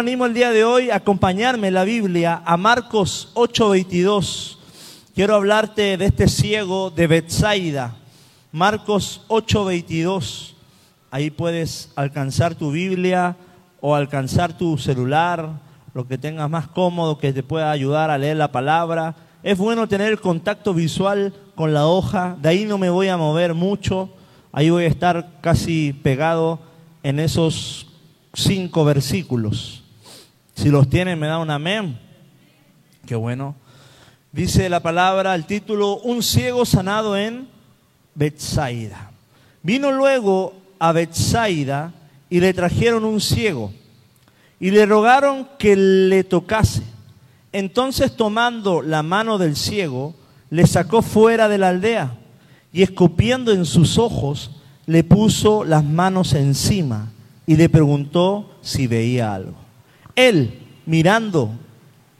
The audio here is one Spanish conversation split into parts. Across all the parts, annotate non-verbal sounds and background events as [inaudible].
animo el día de hoy a acompañarme en la Biblia a Marcos 8:22. Quiero hablarte de este ciego de Bethsaida. Marcos 8:22. Ahí puedes alcanzar tu Biblia o alcanzar tu celular, lo que tengas más cómodo que te pueda ayudar a leer la palabra. Es bueno tener el contacto visual con la hoja, de ahí no me voy a mover mucho, ahí voy a estar casi pegado en esos cinco versículos. Si los tienen, me da un amén. Qué bueno. Dice la palabra, el título, un ciego sanado en Bethsaida. Vino luego a Bethsaida y le trajeron un ciego y le rogaron que le tocase. Entonces tomando la mano del ciego, le sacó fuera de la aldea y escupiendo en sus ojos, le puso las manos encima y le preguntó si veía algo. Él, mirando,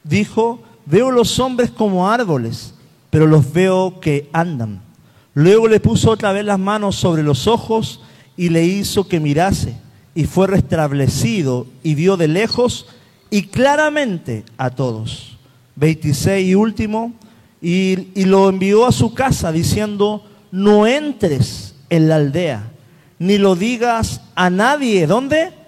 dijo, veo los hombres como árboles, pero los veo que andan. Luego le puso otra vez las manos sobre los ojos y le hizo que mirase, y fue restablecido y vio de lejos y claramente a todos. 26 y último, y, lo envió a su casa diciendo, no entres en la aldea, ni lo digas a nadie. ¿Dónde?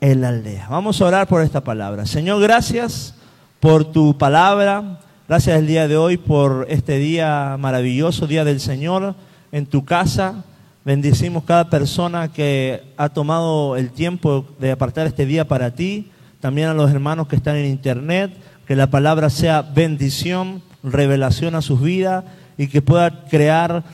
En la aldea. Vamos a orar por esta palabra. Señor, gracias por tu palabra. Gracias el día de hoy por este día maravilloso, día del Señor, en tu casa. Bendecimos cada persona que ha tomado el tiempo de apartar este día para ti. También a los hermanos que están en internet. Que la palabra sea bendición, revelación a sus vidas y que pueda crear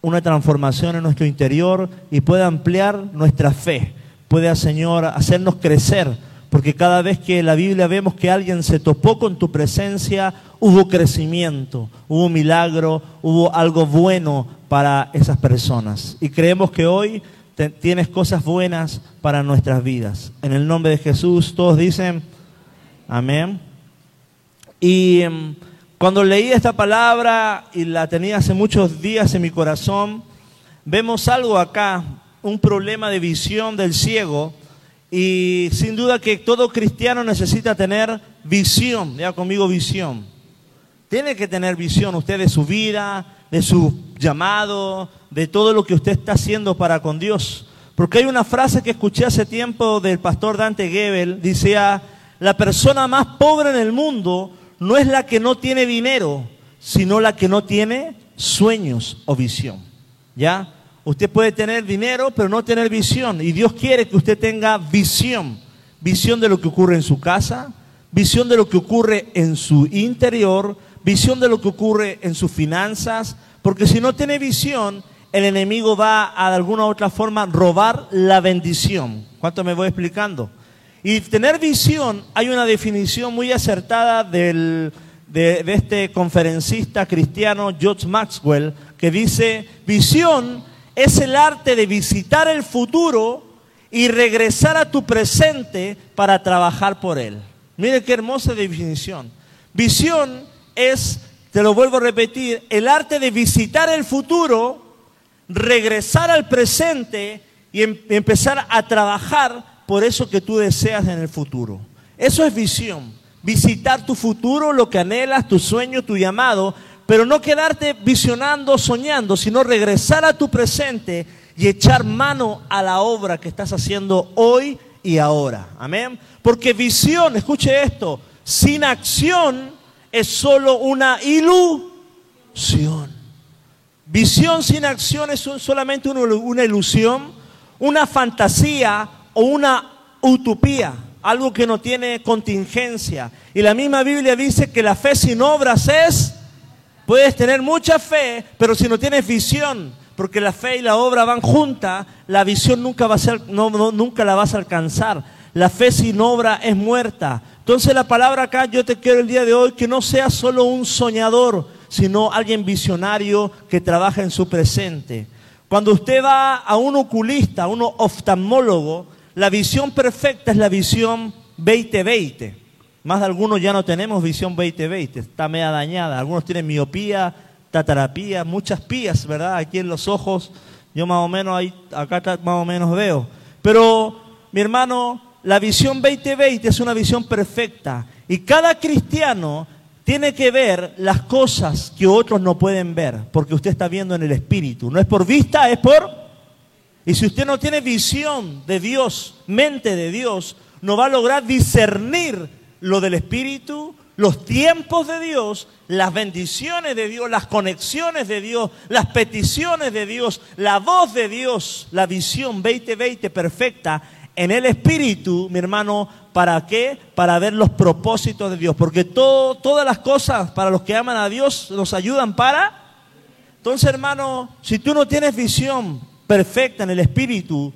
una transformación en nuestro interior y pueda ampliar nuestra fe pueda, Señor, hacernos crecer, porque cada vez que la Biblia vemos que alguien se topó con tu presencia, hubo crecimiento, hubo milagro, hubo algo bueno para esas personas. Y creemos que hoy tienes cosas buenas para nuestras vidas. En el nombre de Jesús, todos dicen, amén. Y em, cuando leí esta palabra y la tenía hace muchos días en mi corazón, vemos algo acá un problema de visión del ciego y sin duda que todo cristiano necesita tener visión, ya conmigo visión. Tiene que tener visión usted de su vida, de su llamado, de todo lo que usted está haciendo para con Dios. Porque hay una frase que escuché hace tiempo del pastor Dante Gebel, decía, la persona más pobre en el mundo no es la que no tiene dinero, sino la que no tiene sueños o visión. ¿Ya? Usted puede tener dinero, pero no tener visión. Y Dios quiere que usted tenga visión. Visión de lo que ocurre en su casa, visión de lo que ocurre en su interior, visión de lo que ocurre en sus finanzas. Porque si no tiene visión, el enemigo va a de alguna u otra forma robar la bendición. ¿Cuánto me voy explicando? Y tener visión, hay una definición muy acertada del, de, de este conferencista cristiano George Maxwell que dice, visión es el arte de visitar el futuro y regresar a tu presente para trabajar por él. Mire qué hermosa definición. Visión es, te lo vuelvo a repetir, el arte de visitar el futuro, regresar al presente y em, empezar a trabajar por eso que tú deseas en el futuro. Eso es visión. Visitar tu futuro, lo que anhelas, tu sueño, tu llamado, pero no quedarte visionando, soñando, sino regresar a tu presente y echar mano a la obra que estás haciendo hoy y ahora. Amén. Porque visión, escuche esto, sin acción es solo una ilusión. Visión sin acción es solamente una ilusión, una fantasía o una utopía, algo que no tiene contingencia. Y la misma Biblia dice que la fe sin obras es Puedes tener mucha fe, pero si no tienes visión, porque la fe y la obra van juntas, la visión nunca, va a ser, no, nunca la vas a alcanzar. La fe sin obra es muerta. Entonces la palabra acá yo te quiero el día de hoy que no seas solo un soñador, sino alguien visionario que trabaja en su presente. Cuando usted va a un oculista, a un oftalmólogo, la visión perfecta es la visión 2020. Más de algunos ya no tenemos visión 2020, está media dañada. Algunos tienen miopía, tatarapía, muchas pías, ¿verdad? Aquí en los ojos, yo más o menos, ahí, acá más o menos veo. Pero, mi hermano, la visión 2020 es una visión perfecta y cada cristiano tiene que ver las cosas que otros no pueden ver, porque usted está viendo en el espíritu. No es por vista, es por... Y si usted no tiene visión de Dios, mente de Dios, no va a lograr discernir lo del espíritu, los tiempos de Dios, las bendiciones de Dios, las conexiones de Dios, las peticiones de Dios, la voz de Dios, la visión 2020 perfecta en el Espíritu, mi hermano, ¿para qué? Para ver los propósitos de Dios. Porque todo, todas las cosas para los que aman a Dios nos ayudan para... Entonces, hermano, si tú no tienes visión perfecta en el Espíritu,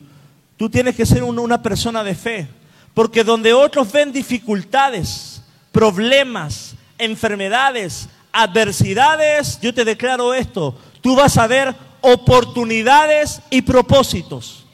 tú tienes que ser una persona de fe. Porque donde otros ven dificultades, problemas, enfermedades, adversidades, yo te declaro esto, tú vas a ver oportunidades y propósitos.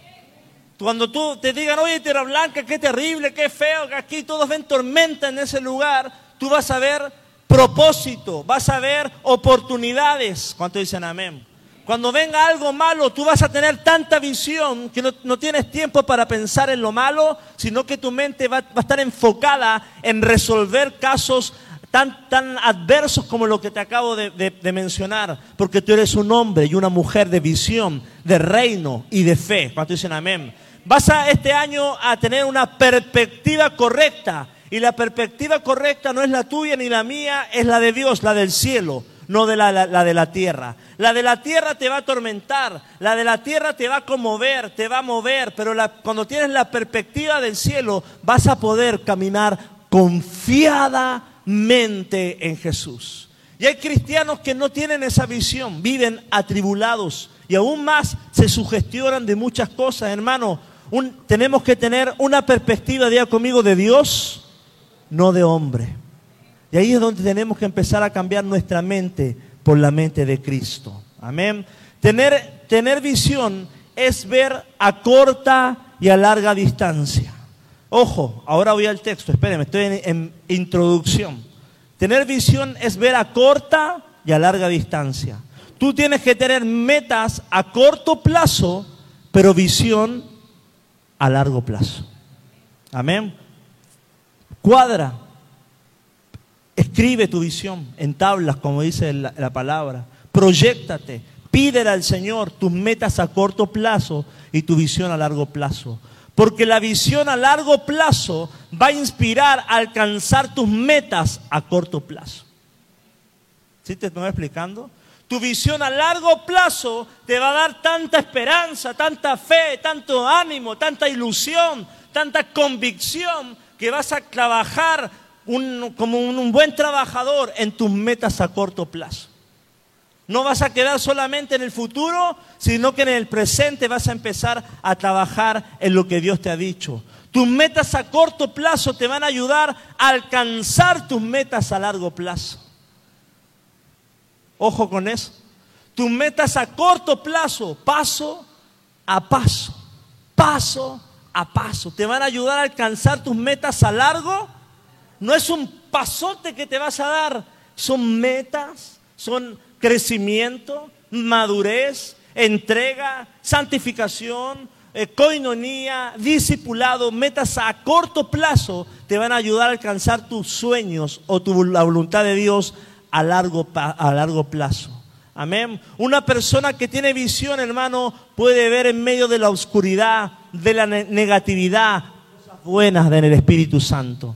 Cuando tú te digan, oye, Tierra Blanca, qué terrible, qué feo, que aquí todos ven tormenta en ese lugar, tú vas a ver propósito, vas a ver oportunidades. ¿Cuánto dicen amén? Cuando venga algo malo, tú vas a tener tanta visión que no, tienes tiempo para pensar en lo malo, sino que tu mente va, a estar enfocada en resolver casos tan, tan adversos como lo que te acabo de, de, mencionar, porque tú eres un hombre y una mujer de visión, de reino y de fe. ¿Cuánto dicen amén? vas a este año a tener una perspectiva correcta. Y la perspectiva correcta no es la tuya ni la mía, es la de Dios, la del cielo, no de la, de la tierra. La de la tierra te va a atormentar, la de la tierra te va a conmover, te va a mover, pero cuando tienes la perspectiva del cielo vas a poder caminar confiadamente en Jesús. Y hay cristianos que no tienen esa visión, viven atribulados y aún más se sugestionan de muchas cosas, hermano tenemos que tener una perspectiva, diga conmigo, de Dios, no de hombre. Y ahí es donde tenemos que empezar a cambiar nuestra mente por la mente de Cristo. Amén. Tener, tener visión es ver a corta y a larga distancia. Ojo, ahora voy al texto, espérenme, estoy en, en introducción. Tener visión es ver a corta y a larga distancia. Tú tienes que tener metas a corto plazo, pero visión a largo plazo. Amén. Cuadra. Escribe tu visión en tablas, como dice la, la palabra. Proyectate. Pídele al Señor tus metas a corto plazo y tu visión a largo plazo. Porque la visión a largo plazo va a inspirar a alcanzar tus metas a corto plazo. ¿Sí te estoy explicando? Tu visión a largo plazo te va a dar tanta esperanza, tanta fe, tanto ánimo, tanta ilusión, tanta convicción que vas a trabajar como un, buen trabajador en tus metas a corto plazo. No vas a quedar solamente en el futuro, sino que en el presente vas a empezar a trabajar en lo que Dios te ha dicho. Tus metas a corto plazo te van a ayudar a alcanzar tus metas a largo plazo. Ojo con eso. Tus metas a corto plazo, paso a paso, paso a paso, te van a ayudar a alcanzar tus metas a largo. No es un pasote que te vas a dar, son metas, son crecimiento, madurez, entrega, santificación, eh, coinonía, discipulado, metas a corto plazo te van a ayudar a alcanzar tus sueños o tu, la voluntad de Dios a largo, a largo plazo. Amén. Una persona que tiene visión, hermano, puede ver en medio de la oscuridad, de la negatividad, cosas buenas en el Espíritu Santo.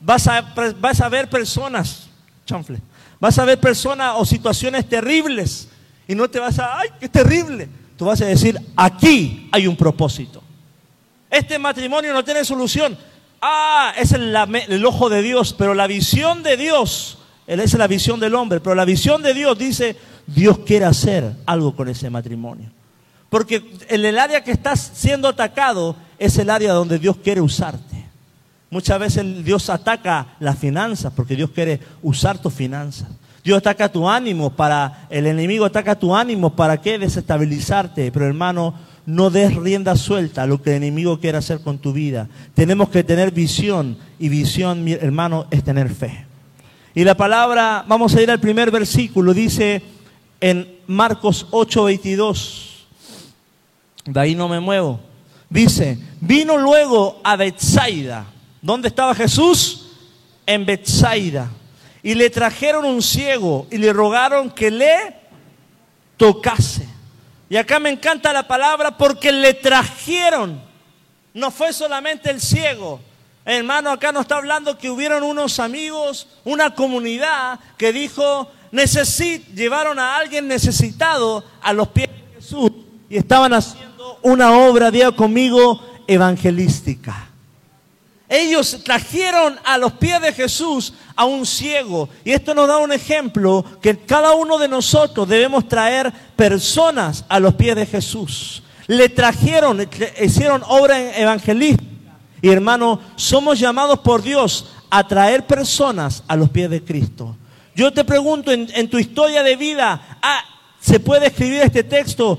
Vas a, vas a ver personas, chanfle, vas a ver personas o situaciones terribles y no te vas a, ay, qué terrible. Tú vas a decir, aquí hay un propósito. Este matrimonio no tiene solución. Ah, es el, ojo de Dios, pero la visión de Dios esa es la visión del hombre, pero la visión de Dios dice, Dios quiere hacer algo con ese matrimonio. Porque en el área que estás siendo atacado es el área donde Dios quiere usarte. Muchas veces Dios ataca las finanzas porque Dios quiere usar tus finanzas. Dios ataca tu ánimo para, el enemigo ataca tu ánimo para qué desestabilizarte. Pero hermano, no des rienda suelta a lo que el enemigo quiere hacer con tu vida. Tenemos que tener visión y visión, mi hermano, es tener fe. Y la palabra, vamos a ir al primer versículo, dice en Marcos 8:22. De ahí no me muevo. Dice, vino luego a Bethsaida. ¿Dónde estaba Jesús? En Bethsaida. Y le trajeron un ciego y le rogaron que le tocase. Y acá me encanta la palabra porque le trajeron. No fue solamente el ciego. Hermano, acá nos está hablando que hubieron unos amigos, una comunidad que dijo, necesit llevaron a alguien necesitado a los pies de Jesús y estaban haciendo una obra, diga conmigo, evangelística. Ellos trajeron a los pies de Jesús a un ciego. Y esto nos da un ejemplo que cada uno de nosotros debemos traer personas a los pies de Jesús. Le trajeron, hicieron obra evangelística. Y hermano, somos llamados por Dios a traer personas a los pies de Cristo. Yo te pregunto, en, tu historia de vida, ah, ¿se puede escribir este texto?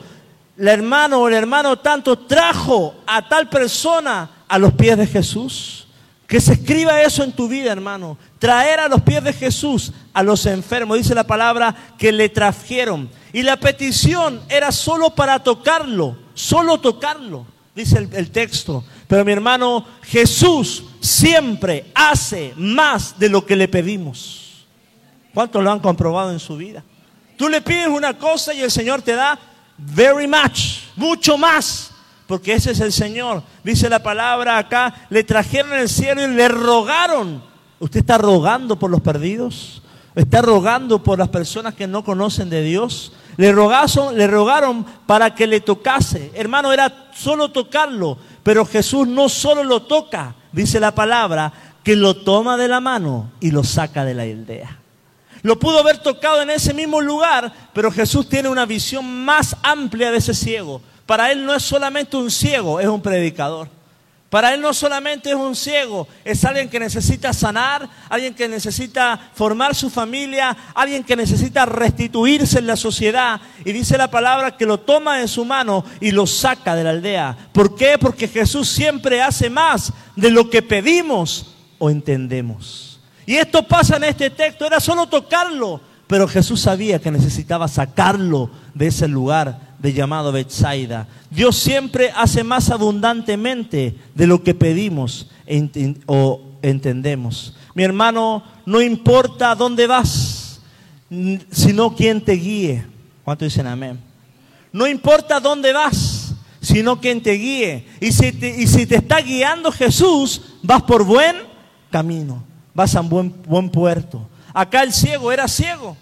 El hermano o el hermano tanto trajo a tal persona a los pies de Jesús. Que se escriba eso en tu vida, hermano. Traer a los pies de Jesús a los enfermos. Dice la palabra que le trajeron. Y la petición era solo para tocarlo, solo tocarlo, dice el, texto. Pero mi hermano, Jesús siempre hace más de lo que le pedimos. ¿Cuántos lo han comprobado en su vida? Tú le pides una cosa y el Señor te da very much, mucho más, porque ese es el Señor. Dice la palabra acá, le trajeron el cielo y le rogaron. ¿Usted está rogando por los perdidos? ¿Está rogando por las personas que no conocen de Dios? Le rogaron, le rogaron para que le tocase. Hermano, era solo tocarlo, pero Jesús no solo lo toca, dice la palabra, que lo toma de la mano y lo saca de la aldea. Lo pudo haber tocado en ese mismo lugar, pero Jesús tiene una visión más amplia de ese ciego. Para él no es solamente un ciego, es un predicador. Para él no solamente es un ciego, es alguien que necesita sanar, alguien que necesita formar su familia, alguien que necesita restituirse en la sociedad. Y dice la palabra que lo toma en su mano y lo saca de la aldea. ¿Por qué? Porque Jesús siempre hace más de lo que pedimos o entendemos. Y esto pasa en este texto, era solo tocarlo, pero Jesús sabía que necesitaba sacarlo de ese lugar de llamado Bethsaida. Dios siempre hace más abundantemente de lo que pedimos o entendemos. Mi hermano, no importa dónde vas, sino quién te guíe. ¿Cuánto dicen amén? No importa dónde vas, sino quien te guíe. Y si te, y si te está guiando Jesús, vas por buen camino vas a un buen, buen puerto. Acá el ciego era ciego.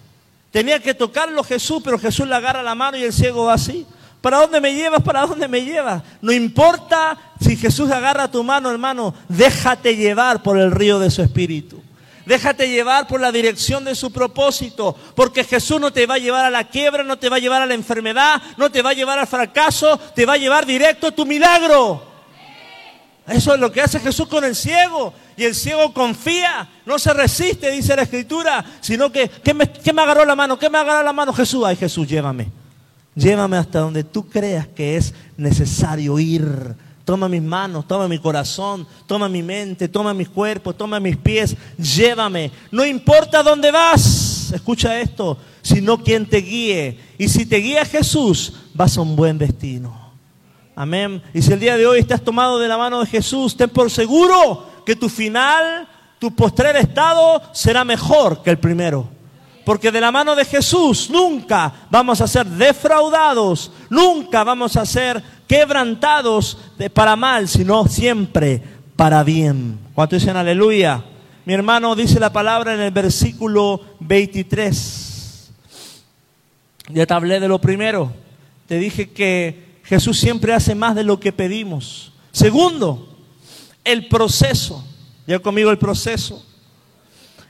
Tenía que tocarlo Jesús, pero Jesús le agarra la mano y el ciego va así. ¿Para dónde me llevas? ¿Para dónde me llevas? No importa si Jesús agarra tu mano, hermano, déjate llevar por el río de su espíritu. Déjate llevar por la dirección de su propósito, porque Jesús no te va a llevar a la quiebra, no te va a llevar a la enfermedad, no te va a llevar al fracaso, te va a llevar directo a tu milagro. Eso es lo que hace Jesús con el ciego. Y el ciego confía, no se resiste, dice la escritura, sino que, ¿qué me, agarró la mano? ¿Qué me agarró la mano Jesús? Ay Jesús, llévame. Llévame hasta donde tú creas que es necesario ir. Toma mis manos, toma mi corazón, toma mi mente, toma mi cuerpo, toma mis pies. Llévame. No importa dónde vas, escucha esto, sino quien te guíe. Y si te guía Jesús, vas a un buen destino. Amén. Y si el día de hoy estás tomado de la mano de Jesús, ten por seguro que tu final, tu postrer estado será mejor que el primero. Porque de la mano de Jesús nunca vamos a ser defraudados, nunca vamos a ser quebrantados de para mal, sino siempre para bien. ¿Cuánto dicen aleluya? Mi hermano dice la palabra en el versículo 23. Ya te hablé de lo primero. Te dije que Jesús siempre hace más de lo que pedimos. Segundo, el proceso. Ya conmigo el proceso.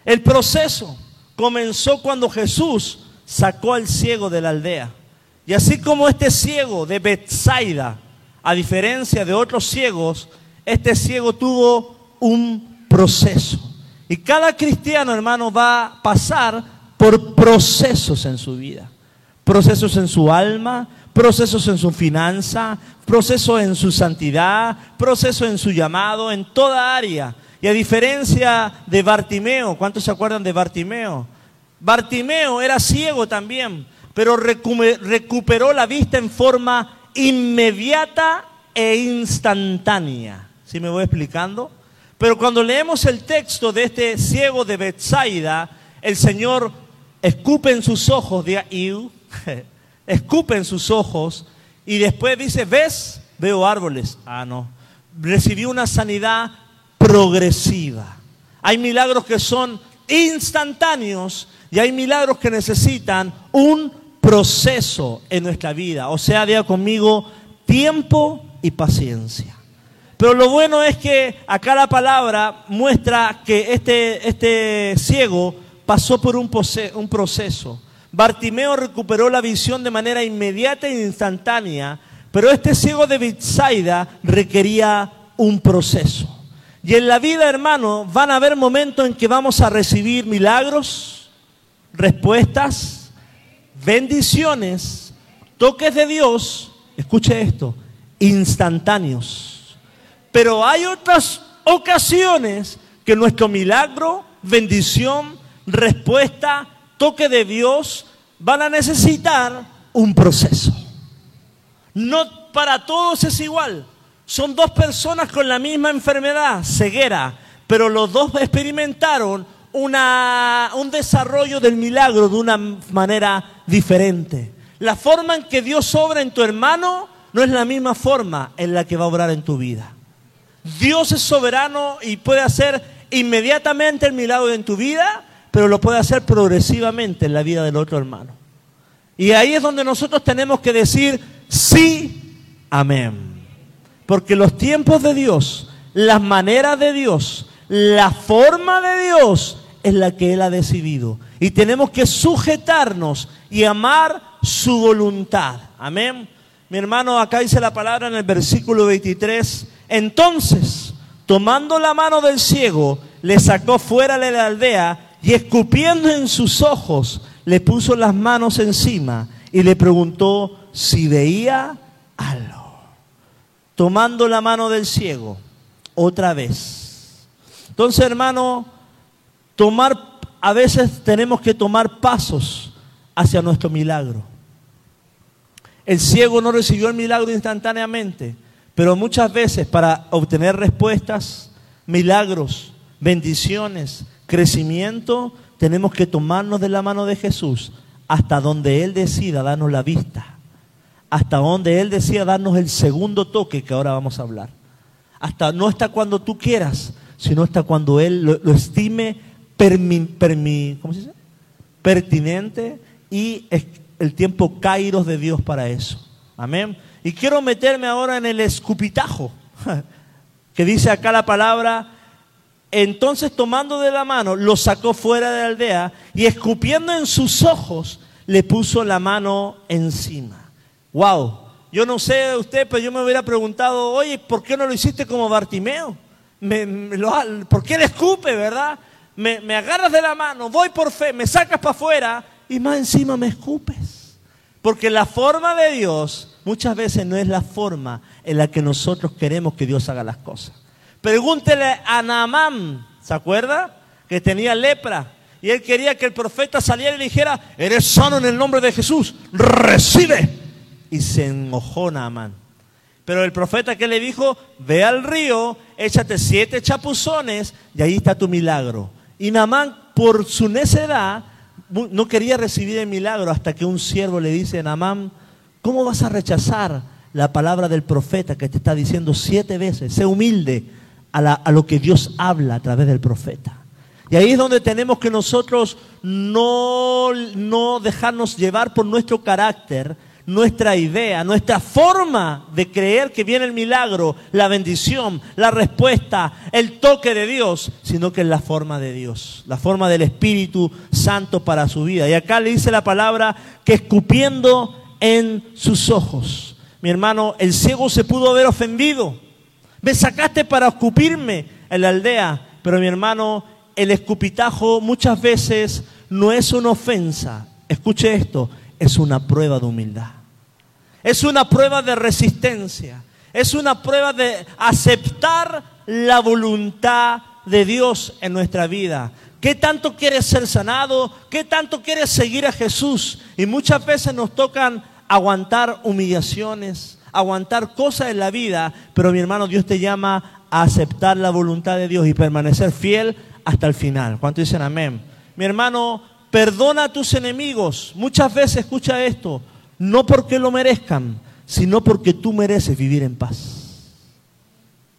El proceso comenzó cuando Jesús sacó al ciego de la aldea. Y así como este ciego de Bethsaida, a diferencia de otros ciegos, este ciego tuvo un proceso. Y cada cristiano, hermano, va a pasar por procesos en su vida. Procesos en su alma, procesos en su finanza, proceso en su santidad, proceso en su llamado, en toda área. Y a diferencia de Bartimeo, ¿cuántos se acuerdan de Bartimeo? Bartimeo era ciego también, pero recuperó la vista en forma inmediata e instantánea. ¿Sí me voy explicando? Pero cuando leemos el texto de este ciego de Bethsaida, el Señor escupe en sus ojos, diga, [laughs] escupe en sus ojos y después dice, ¿ves? Veo árboles. Ah, no. Recibió una sanidad progresiva. Hay milagros que son instantáneos y hay milagros que necesitan un proceso en nuestra vida. O sea, diga conmigo, tiempo y paciencia. Pero lo bueno es que acá la palabra muestra que este, este ciego pasó por un, un proceso. Bartimeo recuperó la visión de manera inmediata e instantánea, pero este ciego de Bitsaida requería un proceso. Y en la vida, hermano, van a haber momentos en que vamos a recibir milagros, respuestas, bendiciones, toques de Dios, escuche esto, instantáneos. Pero hay otras ocasiones que nuestro milagro, bendición, respuesta, toque de Dios van a necesitar un proceso. No para todos es igual. Son dos personas con la misma enfermedad, ceguera, pero los dos experimentaron un desarrollo del milagro de una manera diferente. La forma en que Dios obra en tu hermano no es la misma forma en la que va a obrar en tu vida. Dios es soberano y puede hacer inmediatamente el milagro en tu vida, pero lo puede hacer progresivamente en la vida del otro hermano. Y ahí es donde nosotros tenemos que decir sí, amén. Porque los tiempos de Dios, las maneras de Dios, la forma de Dios es la que Él ha decidido. Y tenemos que sujetarnos y amar su voluntad. Amén. Mi hermano, acá dice la palabra en el versículo 23. Entonces, tomando la mano del ciego, le sacó fuera de la aldea y escupiendo en sus ojos, le puso las manos encima y le preguntó si veía algo tomando la mano del ciego otra vez. Entonces, hermano, tomar a veces tenemos que tomar pasos hacia nuestro milagro. El ciego no recibió el milagro instantáneamente, pero muchas veces para obtener respuestas, milagros, bendiciones, crecimiento, tenemos que tomarnos de la mano de Jesús hasta donde Él decida darnos la vista hasta donde Él decía darnos el segundo toque que ahora vamos a hablar. Hasta, no hasta cuando tú quieras, sino hasta cuando Él lo, estime pertinente y el tiempo kairos de Dios para eso. Amén. Y quiero meterme ahora en el escupitajo, [laughs] que dice acá la palabra, entonces tomando de la mano, lo sacó fuera de la aldea y escupiendo en sus ojos, le puso la mano encima. Wow. Yo no sé usted, pero yo me hubiera preguntado, oye, ¿por qué no lo hiciste como Bartimeo? ¿Por qué le escupe, verdad? Me, me agarras de la mano, voy por fe, me sacas para afuera y más encima me escupes. Porque la forma de Dios muchas veces no es la forma en la que nosotros queremos que Dios haga las cosas. Pregúntele a Naamán, ¿se acuerda? Que tenía lepra. Y él quería que el profeta saliera y le dijera, eres sano en el nombre de Jesús, recibe y se enojó Naamán. Pero el profeta que le dijo, ve al río, échate siete chapuzones y ahí está tu milagro. Y Naamán, por su necedad, no quería recibir el milagro hasta que un siervo le dice, Naamán, ¿cómo vas a rechazar la palabra del profeta que te está diciendo siete veces? Sé humilde a, lo que Dios habla a través del profeta. Y ahí es donde tenemos que nosotros no, no dejarnos llevar por nuestro carácter, nuestra idea, nuestra forma de creer que viene el milagro, la bendición, la respuesta, el toque de Dios, sino que es la forma de Dios, la forma del Espíritu Santo para su vida. Y acá le dice la palabra que escupiendo en sus ojos. Mi hermano, el ciego se pudo haber ofendido. Me sacaste para escupirme en la aldea, pero mi hermano, el escupitajo muchas veces no es una ofensa. Escuche esto, es una prueba de humildad. Es una prueba de resistencia. Es una prueba de aceptar la voluntad de Dios en nuestra vida. ¿Qué tanto quieres ser sanado? ¿Qué tanto quieres seguir a Jesús? Y muchas veces nos tocan aguantar humillaciones, aguantar cosas en la vida, pero mi hermano, Dios te llama a aceptar la voluntad de Dios y permanecer fiel hasta el final. ¿Cuánto dicen amén? Mi hermano, perdona a tus enemigos. Muchas veces escucha esto, no porque lo merezcan, sino porque tú mereces vivir en paz.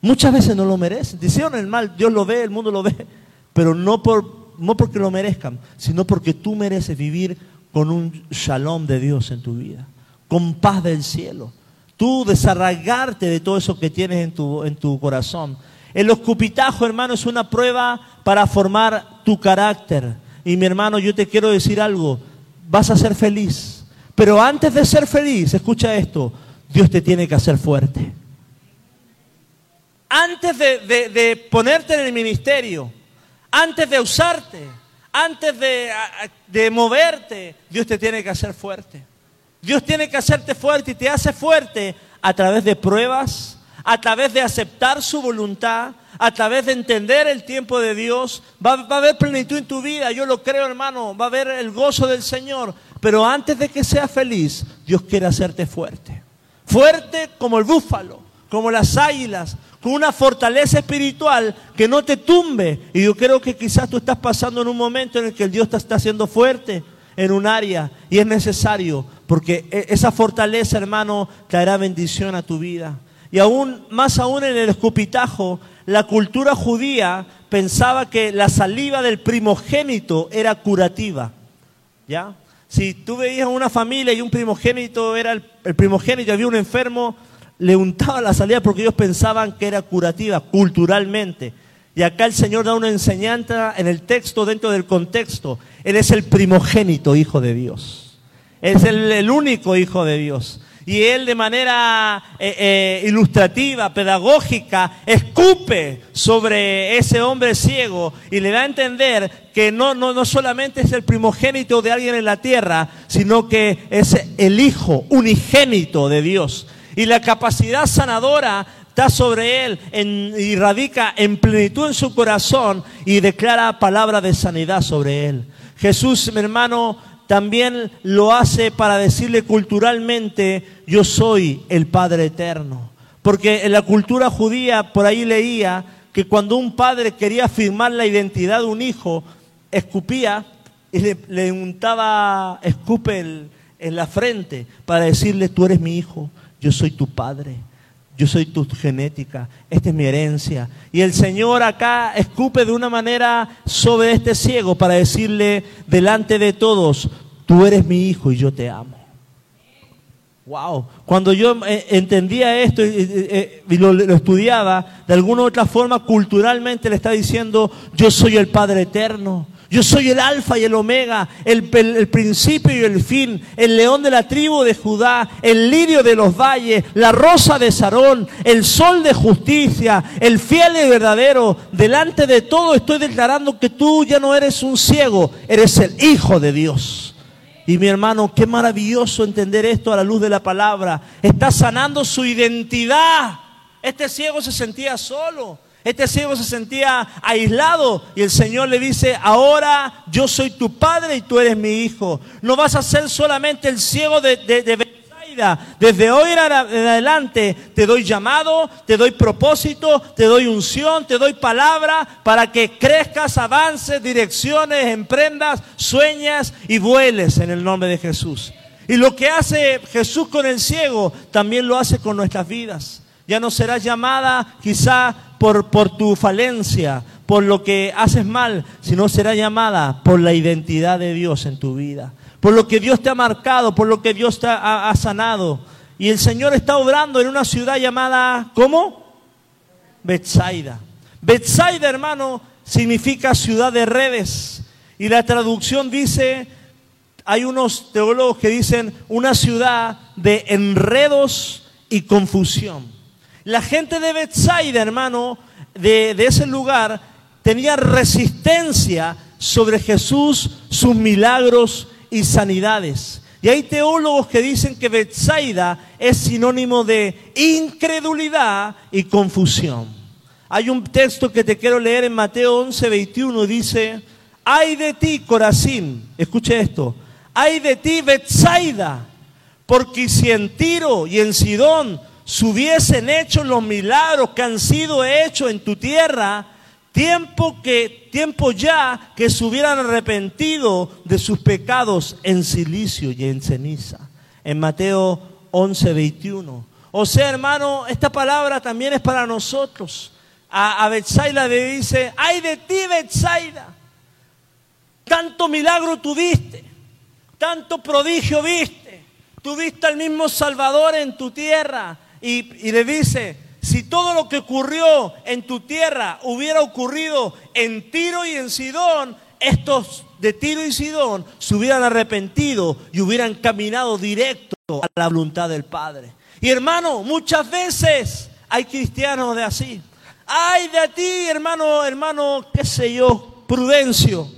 Muchas veces no lo merecen. Hicieron el mal, Dios lo ve, el mundo lo ve, pero no, por, no porque lo merezcan, sino porque tú mereces vivir con un shalom de Dios en tu vida, con paz del cielo. Tú desarraigarte de todo eso que tienes en tu, en tu corazón. El escupitajo, hermano, es una prueba para formar tu carácter. Y mi hermano, yo te quiero decir algo, vas a ser feliz. Pero antes de ser feliz, escucha esto, Dios te tiene que hacer fuerte antes de, ponerte en el ministerio, antes de usarte, antes de, de moverte, Dios te tiene que hacer fuerte. Dios tiene que hacerte fuerte y te hace fuerte a través de pruebas, a través de aceptar su voluntad, a través de entender el tiempo de Dios. Va, a haber plenitud en tu vida, yo lo creo hermano, va a haber el gozo del Señor. Pero antes de que seas feliz, Dios quiere hacerte fuerte. Fuerte como el búfalo, como las águilas, con una fortaleza espiritual que no te tumbe. Y yo creo que quizás tú estás pasando en un momento en el que Dios te está haciendo fuerte en un área y es necesario, porque e, esa fortaleza, hermano, traerá bendición a tu vida. Y aún más aún en el escupitajo, la cultura judía pensaba que la saliva del primogénito era curativa. ¿Ya? Si tú veías una familia y un primogénito era el, primogénito, había un enfermo, le untaba la salida porque ellos pensaban que era curativa culturalmente. Y acá el Señor da una enseñanza en el texto, dentro del contexto. Él es el primogénito Hijo de Dios. Es el, único Hijo de Dios. Y Él de manera eh, eh, ilustrativa, pedagógica, escupe sobre ese hombre ciego y le da a entender que no, no, no solamente es el primogénito de alguien en la tierra, sino que es el Hijo unigénito de Dios y la capacidad sanadora está sobre él y radica en plenitud en su corazón y declara palabra de sanidad sobre él. Jesús, mi hermano, también lo hace para decirle culturalmente, yo soy el Padre eterno. Porque en la cultura judía, por ahí leía que cuando un padre quería afirmar la identidad de un hijo, escupía y le, untaba escupe en la frente para decirle, tú eres mi hijo yo soy tu padre, yo soy tu genética, esta es mi herencia. Y el Señor acá escupe de una manera sobre este ciego para decirle delante de todos, tú eres mi hijo y yo te amo. Wow, cuando yo eh, entendía esto y, lo, lo, estudiaba, de alguna u otra forma culturalmente le está diciendo, yo soy el Padre eterno, yo soy el alfa y el omega, el, principio y el fin, el león de la tribu de Judá, el lirio de los valles, la rosa de Sarón, el sol de justicia, el fiel y verdadero. Delante de todo estoy declarando que tú ya no eres un ciego, eres el hijo de Dios. Y mi hermano, qué maravilloso entender esto a la luz de la palabra. Está sanando su identidad. Este ciego se sentía solo. Este ciego se sentía aislado y el Señor le dice, ahora yo soy tu padre y tú eres mi hijo. No vas a ser solamente el ciego de, de, Desde hoy en adelante te doy llamado, te doy propósito, te doy unción, te doy palabra para que crezcas, avances, direcciones, emprendas, sueñas y vueles en el nombre de Jesús. Y lo que hace Jesús con el ciego, también lo hace con nuestras vidas. Ya no serás llamada quizá por, por tu falencia, por lo que haces mal, sino será llamada por la identidad de Dios en tu vida, por lo que Dios te ha marcado, por lo que Dios te ha, sanado. Y el Señor está obrando en una ciudad llamada, ¿cómo? Betsaida. Betsaida, hermano, significa ciudad de redes. Y la traducción dice, hay unos teólogos que dicen una ciudad de enredos y confusión. La gente de Bethsaida, hermano, de, ese lugar, tenía resistencia sobre Jesús, sus milagros y sanidades. Y hay teólogos que dicen que Bethsaida es sinónimo de incredulidad y confusión. Hay un texto que te quiero leer en Mateo 11, 21, dice, ay de ti, Corazín, escuche esto, ay de ti, Bethsaida, Porque si en Tiro y en Sidón se hubiesen hecho los milagros que han sido hechos en tu tierra, tiempo que tiempo ya que se hubieran arrepentido de sus pecados en silicio y en ceniza. En Mateo 11, 21. O sea, hermano, esta palabra también es para nosotros. A, a Betsaida le dice, ay de ti, Betsaida, tanto milagro tuviste, tanto prodigio viste, tuviste al mismo Salvador en tu tierra. Y, le dice, si todo lo que ocurrió en tu tierra hubiera ocurrido en Tiro y en Sidón, estos de Tiro y Sidón se hubieran arrepentido y hubieran caminado directo a la voluntad del Padre. Y hermano, muchas veces hay cristianos de así. Ay de ti, hermano, hermano, qué sé yo, Prudencio.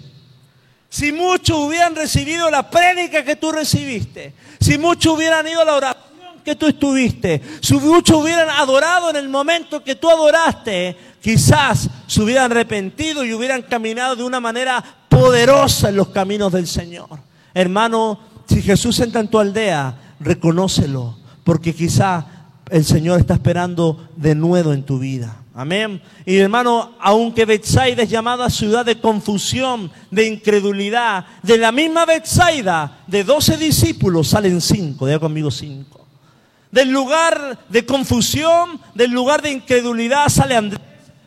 Si muchos hubieran recibido la prédica que tú recibiste, si muchos hubieran ido a la oración que tú estuviste, si muchos hubieran adorado en el momento que tú adoraste, quizás se hubieran arrepentido y hubieran caminado de una manera poderosa en los caminos del Señor. Hermano, si Jesús entra en tu aldea, reconócelo, porque quizá el Señor está esperando de nuevo en tu vida. Amén. Y hermano, aunque Betsaida es llamada ciudad de confusión, de incredulidad, de la misma Betsaida, de doce discípulos salen cinco, diga conmigo cinco. Del lugar de confusión, del lugar de incredulidad sale Andrés,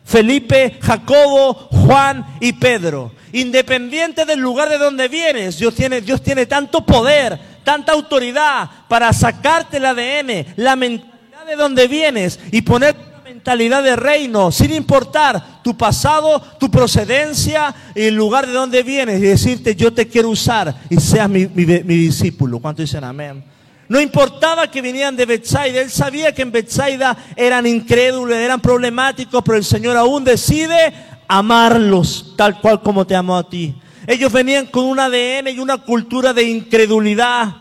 Felipe, Jacobo, Juan y Pedro. Independiente del lugar de donde vienes, Dios tiene, Dios tiene tanto poder, tanta autoridad para sacarte el ADN, la mentalidad de donde vienes y poner mentalidad de reino, sin importar tu pasado, tu procedencia y el lugar de donde vienes y decirte yo te quiero usar y seas mi, mi- mi discípulo. ¿Cuánto dicen amén? No importaba que vinieran de Bethsaida, él sabía que en Bethsaida eran incrédulos, eran problemáticos, pero el Señor aún decide amarlos tal cual como te amó a ti. Ellos venían con un ADN y una cultura de incredulidad,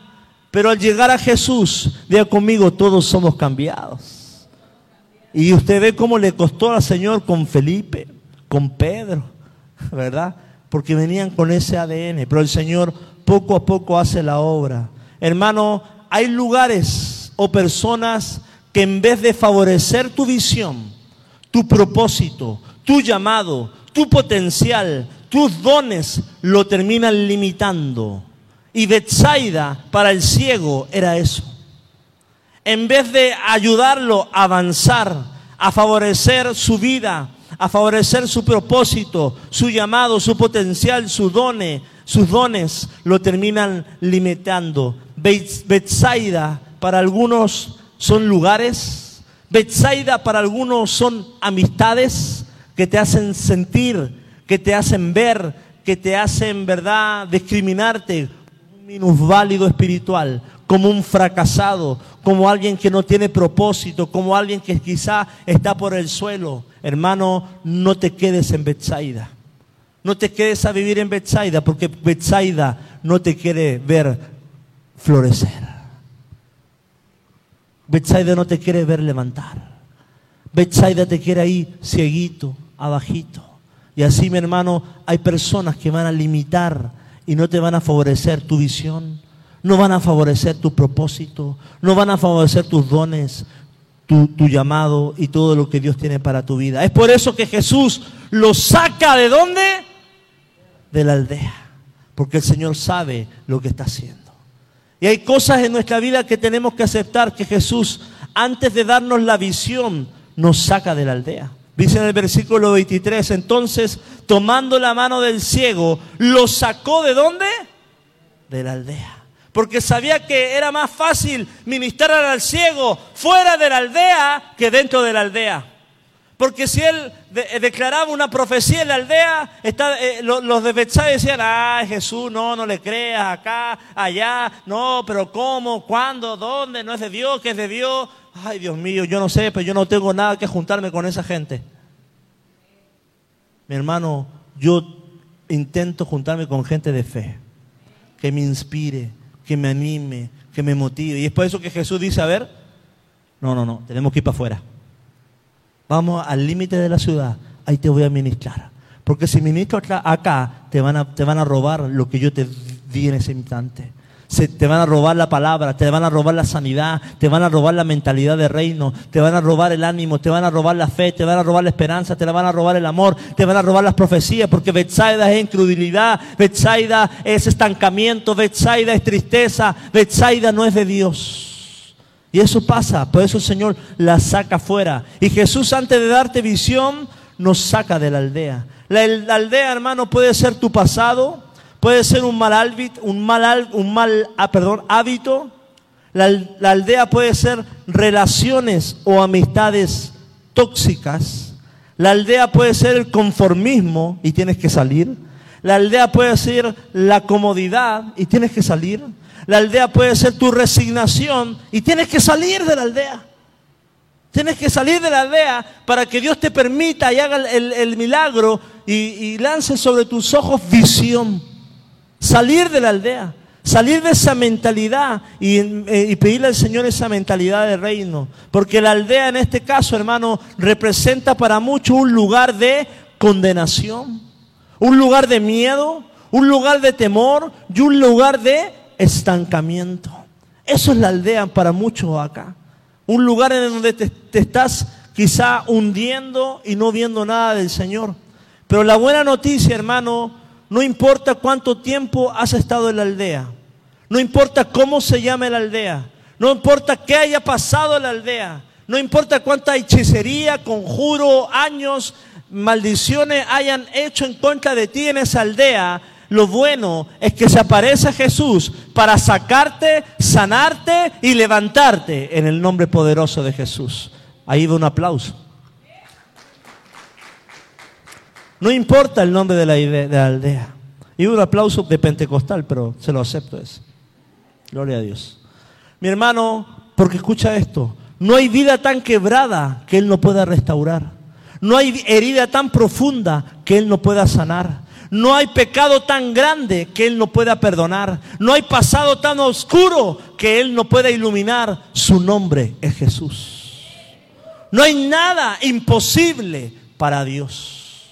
pero al llegar a Jesús, diga conmigo, todos somos cambiados. Y usted ve cómo le costó al Señor con Felipe, con Pedro, ¿verdad? Porque venían con ese ADN, pero el Señor poco a poco hace la obra. Hermano, hay lugares o personas que en vez de favorecer tu visión, tu propósito, tu llamado, tu potencial, tus dones, lo terminan limitando. Y Betsaida para el ciego era eso en vez de ayudarlo a avanzar, a favorecer su vida, a favorecer su propósito, su llamado, su potencial, sus dones, sus dones, lo terminan limitando. Bet- Betsaida para algunos son lugares, Betsaida para algunos son amistades que te hacen sentir, que te hacen ver, que te hacen, verdad, discriminarte un minusválido espiritual, como un fracasado, como alguien que no tiene propósito, como alguien que quizá está por el suelo. Hermano, no te quedes en Betsaida. No te quedes a vivir en Betsaida, porque Betsaida no te quiere ver florecer. Betsaida no te quiere ver levantar. Betsaida te quiere ahí cieguito, abajito. Y así, mi hermano, hay personas que van a limitar y no te van a favorecer tu visión, no van a favorecer tu propósito, no van a favorecer tus dones, tu, tu llamado y todo lo que Dios tiene para tu vida. Es por eso que Jesús lo saca de dónde? De la aldea. Porque el Señor sabe lo que está haciendo. Y hay cosas en nuestra vida que tenemos que aceptar que Jesús, antes de darnos la visión, nos saca de la aldea. Dice en el versículo 23, entonces, tomando la mano del ciego, lo sacó de dónde? De la aldea. Porque sabía que era más fácil ministrar al ciego fuera de la aldea que dentro de la aldea. Porque si él eh, declaraba una profecía en la aldea, eh, lo- los de decían, ah, Jesús, no, no le creas, acá, allá, no, pero ¿cómo? ¿Cuándo? ¿Dónde? No es de Dios, que es de Dios. Ay, Dios mío, yo no sé, pero yo no tengo nada que juntarme con esa gente. Mi hermano, yo intento juntarme con gente de fe, que me inspire, que me anime, que me motive. Y es por eso que Jesús dice, a ver, no, no, no, tenemos que ir para afuera. Vamos al límite de la ciudad, ahí te voy a ministrar. Porque si ministro acá- te van, a, te van a robar lo que yo te di en ese instante. se, te van a robar la palabra, te van a robar la sanidad, te van a robar la mentalidad de reino, te van a robar el ánimo, te van a robar la fe, te van a robar la esperanza, te van a robar el amor, te van a robar las profecías, porque Betsaida es incredulidad, Betsaida es estancamiento, Betsaida es tristeza, Betsaida no es de Dios. Y eso pasa, por eso el Señor la saca fuera. Y Jesús antes de darte visión, nos saca de la aldea. La, aldea, hermano, puede ser tu pasado, puede ser un mal hábito, un mal, un mal ah, hábito. La aldea puede ser relaciones o amistades tóxicas. La aldea puede ser el conformismo y tienes que salir. La aldea puede ser la comodidad y tienes que salir. La aldea puede ser tu resignación y tienes que salir de la aldea. Tienes que salir de la aldea para que Dios te permita y haga el, milagro y, lance sobre tus ojos visión. Salir de la aldea, salir de esa mentalidad y, eh, y, pedirle al Señor esa mentalidad de reino. Porque la aldea en este caso, hermano, representa para muchos un lugar de condenación, un lugar de miedo, un lugar de temor y un lugar de estancamiento. Eso es la aldea para muchos acá. Un lugar en donde te, estás quizá hundiendo y no viendo nada del Señor. Pero la buena noticia, hermano, no importa cuánto tiempo has estado en la aldea, no importa cómo se llame la aldea, no importa qué haya pasado en la aldea, no importa cuánta hechicería, conjuro, años, maldiciones hayan hecho en contra de ti en esa aldea, lo bueno es que se aparece Jesús para sacarte, sanarte y levantarte en el nombre poderoso de Jesús. Ahí va un aplauso. No importa el nombre de la, de la aldea. Y un aplauso de pentecostal, pero se lo acepto eso. Gloria a Dios. Mi hermano, porque escucha esto, no hay vida tan quebrada que Él no pueda restaurar. No hay herida tan profunda que Él no pueda sanar. No hay pecado tan grande que Él no pueda perdonar. No hay pasado tan oscuro que Él no pueda iluminar. Su nombre es Jesús. No hay nada imposible para Dios.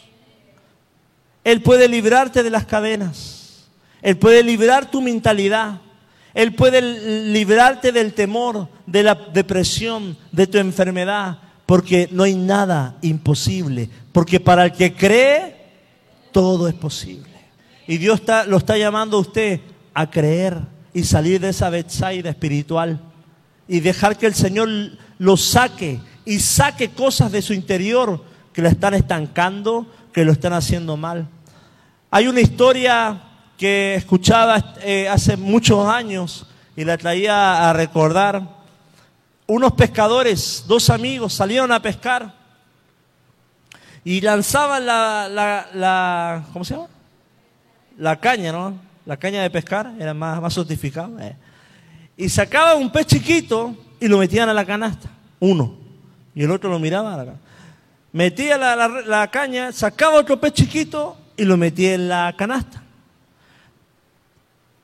Él puede librarte de las cadenas. Él puede librar tu mentalidad. Él puede librarte del temor, de la depresión, de tu enfermedad. Porque no hay nada imposible. Porque para el que cree, todo es posible. Y Dios lo está llamando a usted a creer y salir de esa Betsaida espiritual y dejar que el Señor lo saque y saque cosas de su interior que lo están estancando, que lo están haciendo mal. Hay una historia que escuchaba eh, hace muchos años y la traía a recordar. Unos pescadores, dos amigos, salieron a pescar y lanzaban la, la, ¿cómo se llama? La caña, ¿no? La caña de pescar, era más, más. Eh. Y sacaban un pez chiquito y lo metían a la canasta, uno. Y el otro lo miraba. Metía la, la caña, sacaba otro pez chiquito y lo metía en la canasta.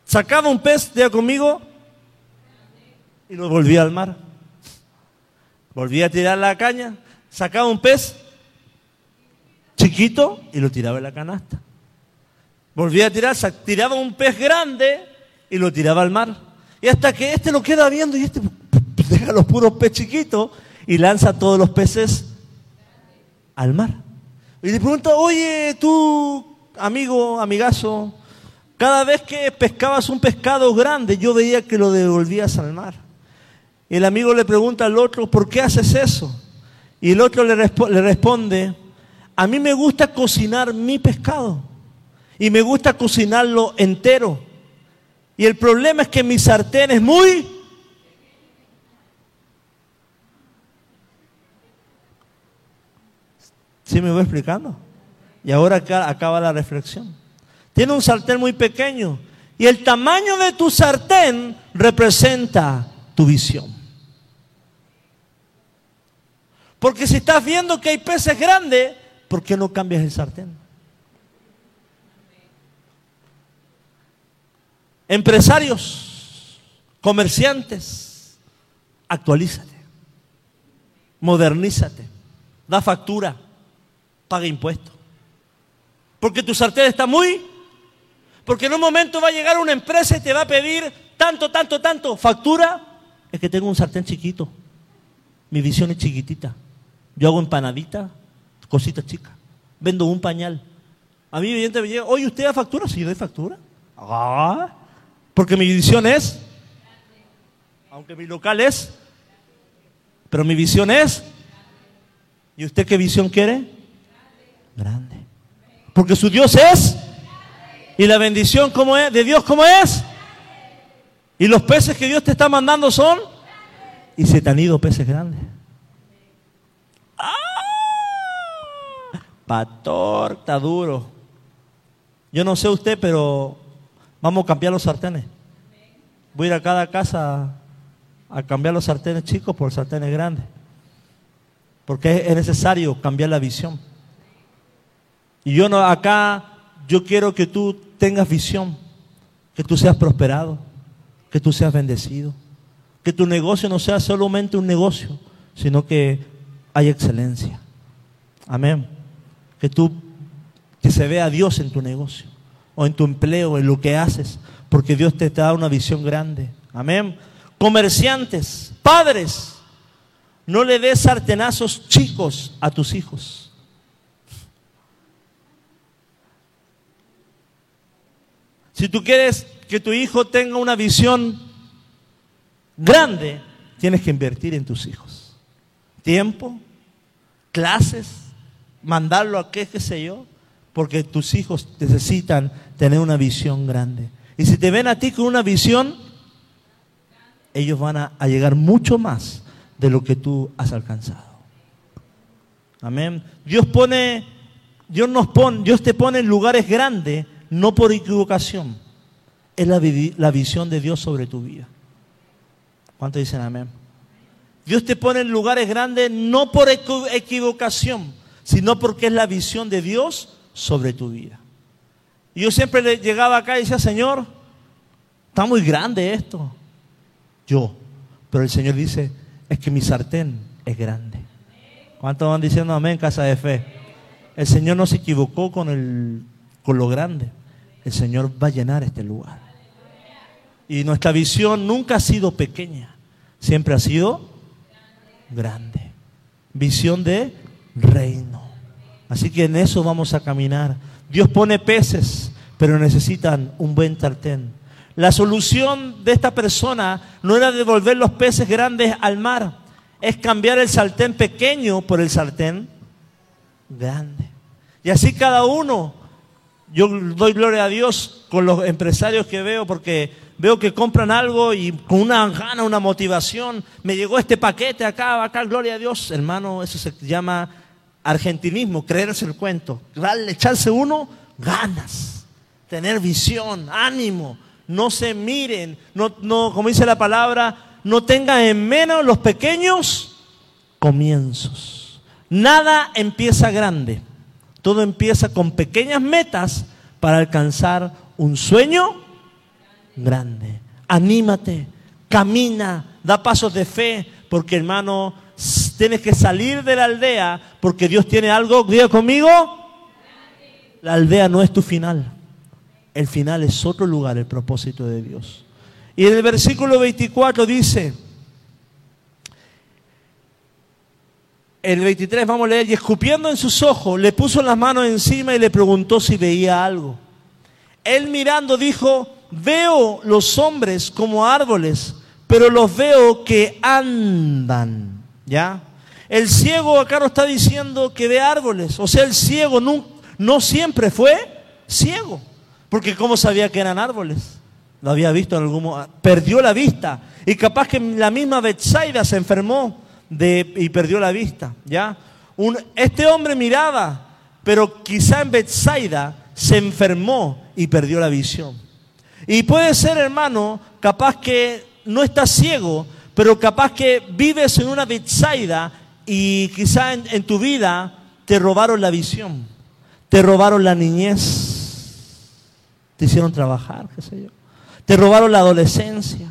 Sacaba un pez, de conmigo, y lo volvía al mar. Volvía a tirar la caña, sacaba un pez chiquito y lo tiraba en la canasta. Volvía a tirar, tiraba un pez grande y lo tiraba al mar. Y hasta que este lo queda viendo y este [laughs] deja los puros peces chiquitos y lanza todos los peces al mar. Y le pregunta, oye, tú, amigo, amigazo, cada vez que pescabas un pescado grande, yo veía que lo devolvías al mar. Y el amigo le pregunta al otro, ¿por qué haces eso? Y el otro le responde, a mí me gusta cocinar mi pescado y me gusta cocinarlo entero. Y el problema es que mi sartén es muy... ¿Sí me voy explicando? Y ahora acaba la reflexión. Tiene un sartén muy pequeño y el tamaño de tu sartén representa tu visión. Porque si estás viendo que hay peces grandes, ¿por qué no cambias el sartén? Empresarios, comerciantes, actualízate, modernízate, da factura, paga impuestos. Porque tu sartén está muy Porque en un momento va a llegar una empresa y te va a pedir tanto, tanto, tanto. Factura, es que tengo un sartén chiquito. Mi visión es chiquitita. Yo hago empanadita, cositas chicas. Vendo un pañal. A mí, evidentemente, me llega, oye, ¿usted da factura? Sí, doy factura. Ah, porque mi visión es, aunque mi local es, pero mi visión es. ¿Y usted qué visión quiere? Grande. Porque su Dios es. ¿Y la bendición cómo es? ¿De Dios cómo es? ¿Y los peces que Dios te está mandando son? Y se te han ido peces grandes. ¡Ah! Pastor, está duro. Yo no sé usted, pero vamos a cambiar los sartenes. Voy a ir a cada casa a cambiar los sartenes chicos por sartenes grandes. Porque es necesario cambiar la visión. Y yo no, acá, yo quiero que tú tengas visión, que tú seas prosperado, que tú seas bendecido, que tu negocio no sea solamente un negocio, sino que hay excelencia. Amén. Que tú, que se vea Dios en tu negocio, o en tu empleo, en lo que haces, porque Dios te da una visión grande. Amén. Comerciantes, padres, no le des sartenazos chicos a tus hijos. Si tú quieres que tu hijo tenga una visión grande, tienes que invertir en tus hijos. Tiempo, clases, mandarlo a qué, qué sé yo, porque tus hijos necesitan tener una visión grande. Y si te ven a ti con una visión, ellos van a, llegar mucho más de lo que tú has alcanzado. Amén. Dios pone, Dios nos pone, Dios te pone en lugares grandes, no por equivocación. Es la, la visión de Dios sobre tu vida. ¿Cuántos dicen amén? Dios te pone en lugares grandes no por equivocación, sino porque es la visión de Dios sobre tu vida. Y yo siempre le llegaba acá y decía, Señor, está muy grande esto. Yo. Pero el Señor dice, es que mi sartén es grande. ¿Cuántos van diciendo amén, casa de fe? El Señor no se equivocó con, el, con lo grande. El Señor va a llenar este lugar. Y nuestra visión nunca ha sido pequeña, siempre ha sido grande. Visión de reino. Así que en eso vamos a caminar. Dios pone peces, pero necesitan un buen sartén. La solución de esta persona no era devolver los peces grandes al mar, es cambiar el sartén pequeño por el sartén grande. Y así cada uno, yo doy gloria a Dios con los empresarios que veo porque veo que compran algo y con una gana, una motivación, me llegó este paquete acá, acá, gloria a Dios, hermano, eso se llama argentinismo, creerse el cuento, echarse uno ganas, tener visión, ánimo, no se miren, no, no, como dice la palabra, no tengan en menos los pequeños comienzos. Nada empieza grande, todo empieza con pequeñas metas para alcanzar un sueño grande. Anímate, camina, da pasos de fe, porque hermano, tienes que salir de la aldea, porque Dios tiene algo, diga conmigo, la aldea no es tu final. El final es otro lugar, el propósito de Dios. Y en el versículo 24 dice, el 23 vamos a leer, y escupiendo en sus ojos, le puso las manos encima y le preguntó si veía algo. Él mirando dijo, veo los hombres como árboles, pero los veo que andan. ¿Ya? El ciego acá no está diciendo que ve árboles. O sea, el ciego no, siempre fue ciego. Porque ¿cómo sabía que eran árboles? Lo había visto en algún momento. Perdió la vista. Y capaz que la misma Betsaida se enfermó y perdió la vista. ¿ya? Un, este hombre miraba, pero quizá en Betsaida se enfermó y perdió la visión. Y puede ser, hermano, capaz que no estás ciego, pero capaz que vives en una Betsaida y quizá en, en tu vida te robaron la visión, te robaron la niñez te hicieron trabajar, qué sé yo. Te robaron la adolescencia.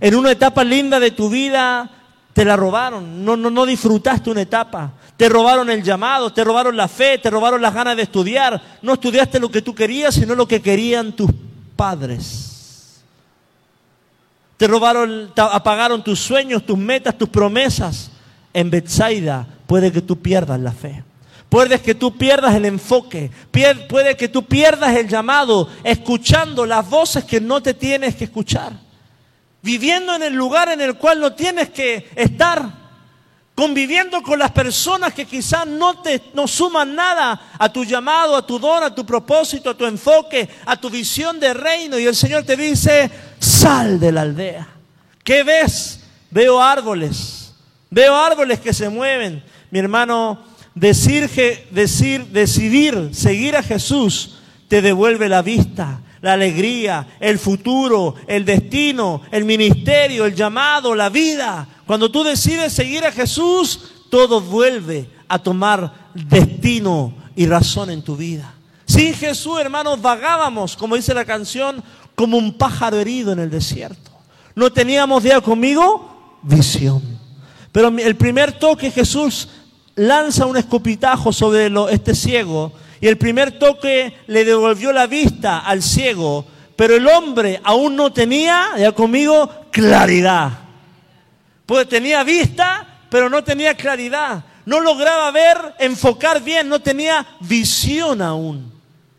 En una etapa linda de tu vida te la robaron. No, no, no disfrutaste una etapa. Te robaron el llamado, te robaron la fe, te robaron las ganas de estudiar. No estudiaste lo que tú querías, sino lo que querían tus padres. Te robaron, te apagaron tus sueños, tus metas, tus promesas. En Bethsaida puede que tú pierdas la fe. Puede que tú pierdas el enfoque. Puede que tú pierdas el llamado escuchando las voces que no te tienes que escuchar. Viviendo en el lugar en el cual no tienes que estar conviviendo con las personas que quizás no te no suman nada a tu llamado, a tu don, a tu propósito, a tu enfoque, a tu visión de reino. Y el Señor te dice, sal de la aldea. ¿Qué ves? Veo árboles, veo árboles que se mueven. Mi hermano, decir, decir, decidir seguir a Jesús te devuelve la vista, la alegría, el futuro, el destino, el ministerio, el llamado, la vida. Cuando tú decides seguir a Jesús, todo vuelve a tomar destino y razón en tu vida. Sin Jesús, hermanos, vagábamos, como dice la canción, como un pájaro herido en el desierto. No teníamos día conmigo visión. Pero el primer toque Jesús lanza un escupitajo sobre este ciego y el primer toque le devolvió la vista al ciego, pero el hombre aún no tenía, ya conmigo, claridad. Pues tenía vista, pero no tenía claridad. No lograba ver, enfocar bien, no tenía visión aún.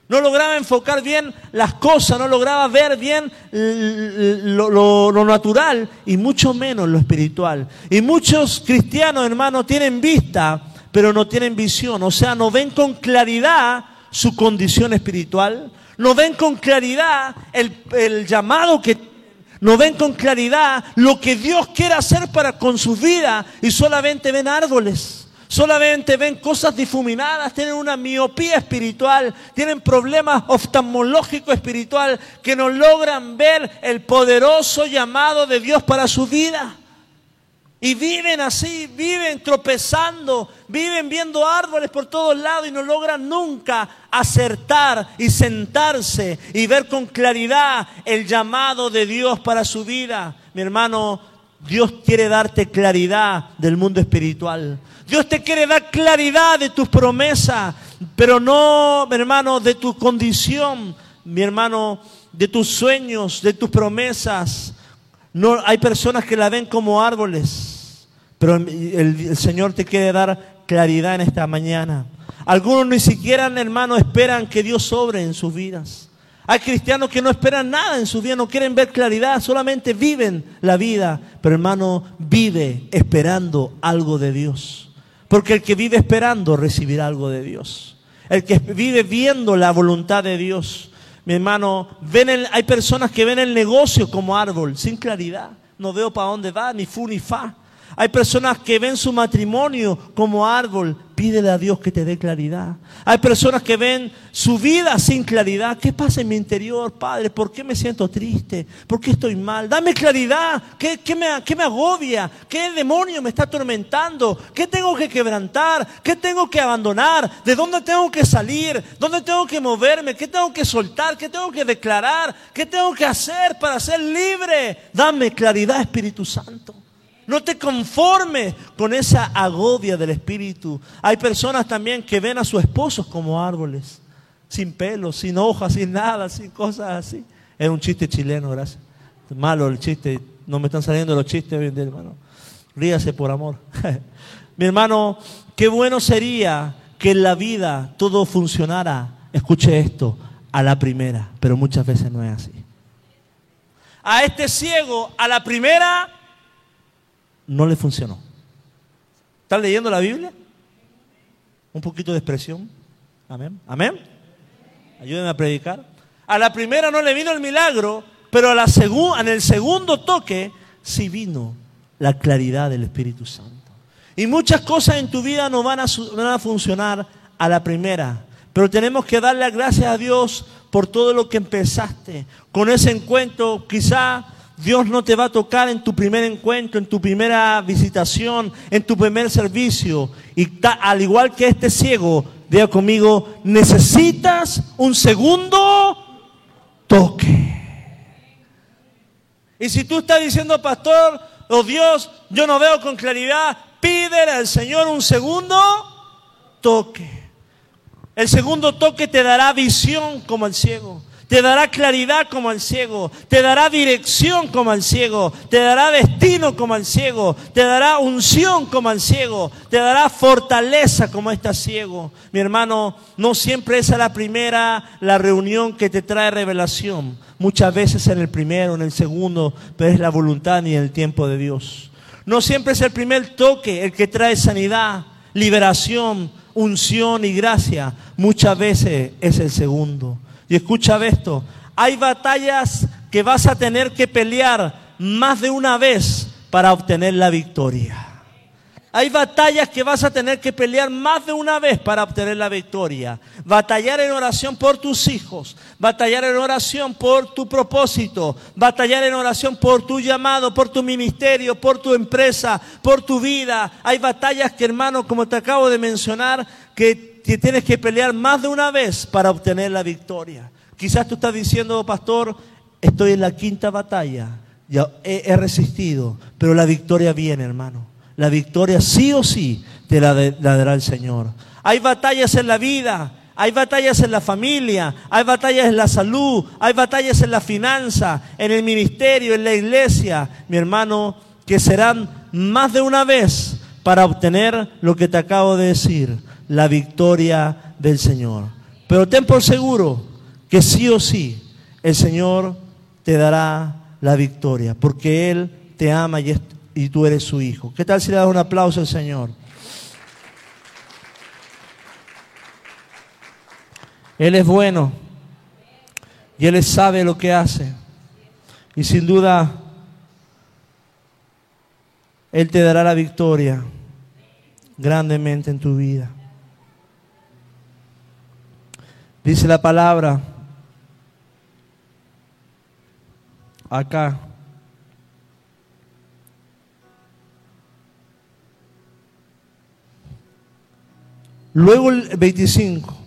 No lograba enfocar bien las cosas, no lograba ver bien lo, natural y mucho menos lo espiritual. Y muchos cristianos, hermanos, tienen vista, pero no tienen visión. O sea, no ven con claridad su condición espiritual, no ven con claridad el, el llamado que no ven con claridad lo que Dios quiere hacer para con su vida y solamente ven árboles. Solamente ven cosas difuminadas, tienen una miopía espiritual, tienen problemas oftalmológicos espiritual que no logran ver el poderoso llamado de Dios para su vida. Y viven así, viven tropezando, viven viendo árboles por todos lados y no logran nunca acertar y sentarse y ver con claridad el llamado de Dios para su vida. Mi hermano, Dios quiere darte claridad del mundo espiritual. Dios te quiere dar claridad de tus promesas, pero no, mi hermano, de tu condición, mi hermano, de tus sueños, de tus promesas. No, hay personas que la ven como árboles, pero el, Señor te quiere dar claridad en esta mañana. Algunos ni siquiera, hermano, esperan que Dios sobre en sus vidas. Hay cristianos que no esperan nada en su vida, no quieren ver claridad, solamente viven la vida. Pero hermano, vive esperando algo de Dios. Porque el que vive esperando recibirá algo de Dios. El que vive viendo la voluntad de Dios mi hermano, ven hay personas que ven el negocio como árbol, sin claridad. No veo para dónde va, ni fu ni fa. Hay personas que ven su matrimonio como árbol. Pídele a Dios que te dé claridad. Hay personas que ven su vida sin claridad. ¿Qué pasa en mi interior, Padre? ¿Por qué me siento triste? ¿Por qué estoy mal? Dame claridad. ¿Qué, me, me agobia? ¿Qué demonio me está atormentando? ¿Qué tengo que quebrantar? ¿Qué tengo que abandonar? ¿De dónde tengo que salir? ¿Dónde tengo que moverme? ¿Qué tengo que soltar? ¿Qué tengo que declarar? ¿Qué tengo que hacer para ser libre? Dame claridad, Espíritu Santo. No te conformes con esa agobia del espíritu. Hay personas también que ven a sus esposos como árboles, sin pelo, sin hojas, sin nada, sin cosas así. Es un chiste chileno, gracias. Malo el chiste, no me están saliendo los chistes hoy en día, hermano. Ríase por amor. [laughs] Mi hermano, qué bueno sería que en la vida todo funcionara, escuche esto, a la primera, pero muchas veces no es así. A este ciego, a la primera, no le funcionó. ¿Están leyendo la Biblia? Un poquito de expresión. Amén. Amén. Ayúdenme a predicar. A la primera no le vino el milagro, pero a la en el segundo toque sí vino la claridad del Espíritu Santo. Y muchas cosas en tu vida no van a, no van a funcionar a la primera. Pero tenemos que darle gracias a Dios por todo lo que empezaste. Con ese encuentro quizá Dios no te va a tocar en tu primer encuentro, en tu primera visitación, en tu primer servicio. Y al igual que este ciego, diga conmigo, necesitas un segundo toque. Y si tú estás diciendo, pastor, oh Dios, yo no veo con claridad, pídele al Señor un segundo toque. El segundo toque te dará visión como el ciego. Te dará claridad como al ciego, te dará dirección como al ciego, te dará destino como al ciego, te dará unción como al ciego, te dará fortaleza como está ciego. Mi hermano, no siempre es la primera, la reunión que te trae revelación. Muchas veces en el primero, en el segundo, pero es la voluntad y el tiempo de Dios. No siempre es el primer toque el que trae sanidad, liberación, unción y gracia. Muchas veces es el segundo. Y escucha esto, hay batallas que vas a tener que pelear más de una vez para obtener la victoria. Hay batallas que vas a tener que pelear más de una vez para obtener la victoria. Batallar en oración por tus hijos, batallar en oración por tu propósito, batallar en oración por tu llamado, por tu ministerio, por tu empresa, por tu vida. Hay batallas que, hermano, como te acabo de mencionar, que tienes que pelear más de una vez para obtener la victoria. Quizás tú estás diciendo, pastor, estoy en la quinta batalla, ya he, resistido, pero la victoria viene, hermano. La victoria sí o sí te la, la dará el Señor. Hay batallas en la vida, hay batallas en la familia, hay batallas en la salud, hay batallas en la finanza, en el ministerio, en la iglesia, mi hermano, que serán más de una vez para obtener lo que te acabo de decir la victoria del Señor. Pero ten por seguro que sí o sí el Señor te dará la victoria, porque Él te ama y, tú eres su hijo. ¿Qué tal si le das un aplauso al Señor? Él es bueno y Él sabe lo que hace. Y sin duda, Él te dará la victoria grandemente en tu vida. Dice la palabra acá. Luego el 25.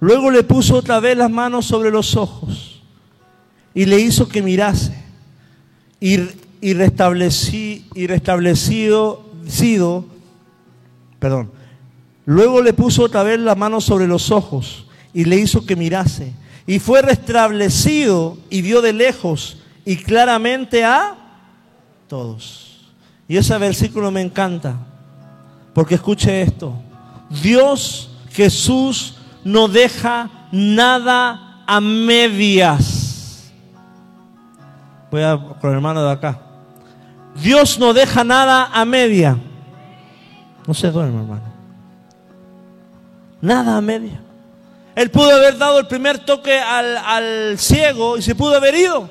Luego le puso otra vez las manos sobre los ojos y le hizo que mirase. Y, y, restablecí, y restablecido, perdón. Luego le puso otra vez las manos sobre los ojos y le hizo que mirase. Y fue restablecido y vio de lejos y claramente a todos. Y ese versículo me encanta, porque escuche esto. Dios Jesús no deja nada a medias. Voy a con el hermano de acá. Dios no deja nada a media. No se duerme, hermano. Nada a media. Él pudo haber dado el primer toque al, ciego y se pudo haber ido.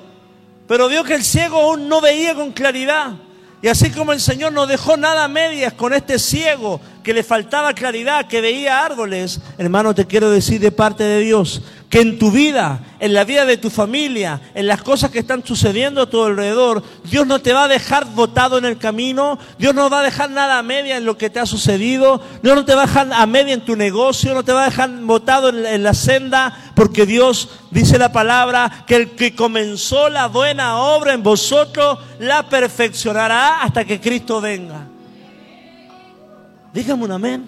Pero vio que el ciego aún no veía con claridad. Y así como el Señor no dejó nada a medias con este ciego que le faltaba claridad, que veía árboles, hermano, te quiero decir de parte de Dios que en tu vida, en la vida de tu familia, en las cosas que están sucediendo a tu alrededor, Dios no te va a dejar botado en el camino, Dios no va a dejar nada a media en lo que te ha sucedido, Dios no te va a dejar a media en tu negocio, no te va a dejar botado en, en la senda, porque Dios dice la palabra que el que comenzó la buena obra en vosotros la perfeccionará hasta que Cristo venga. Dígame un amén.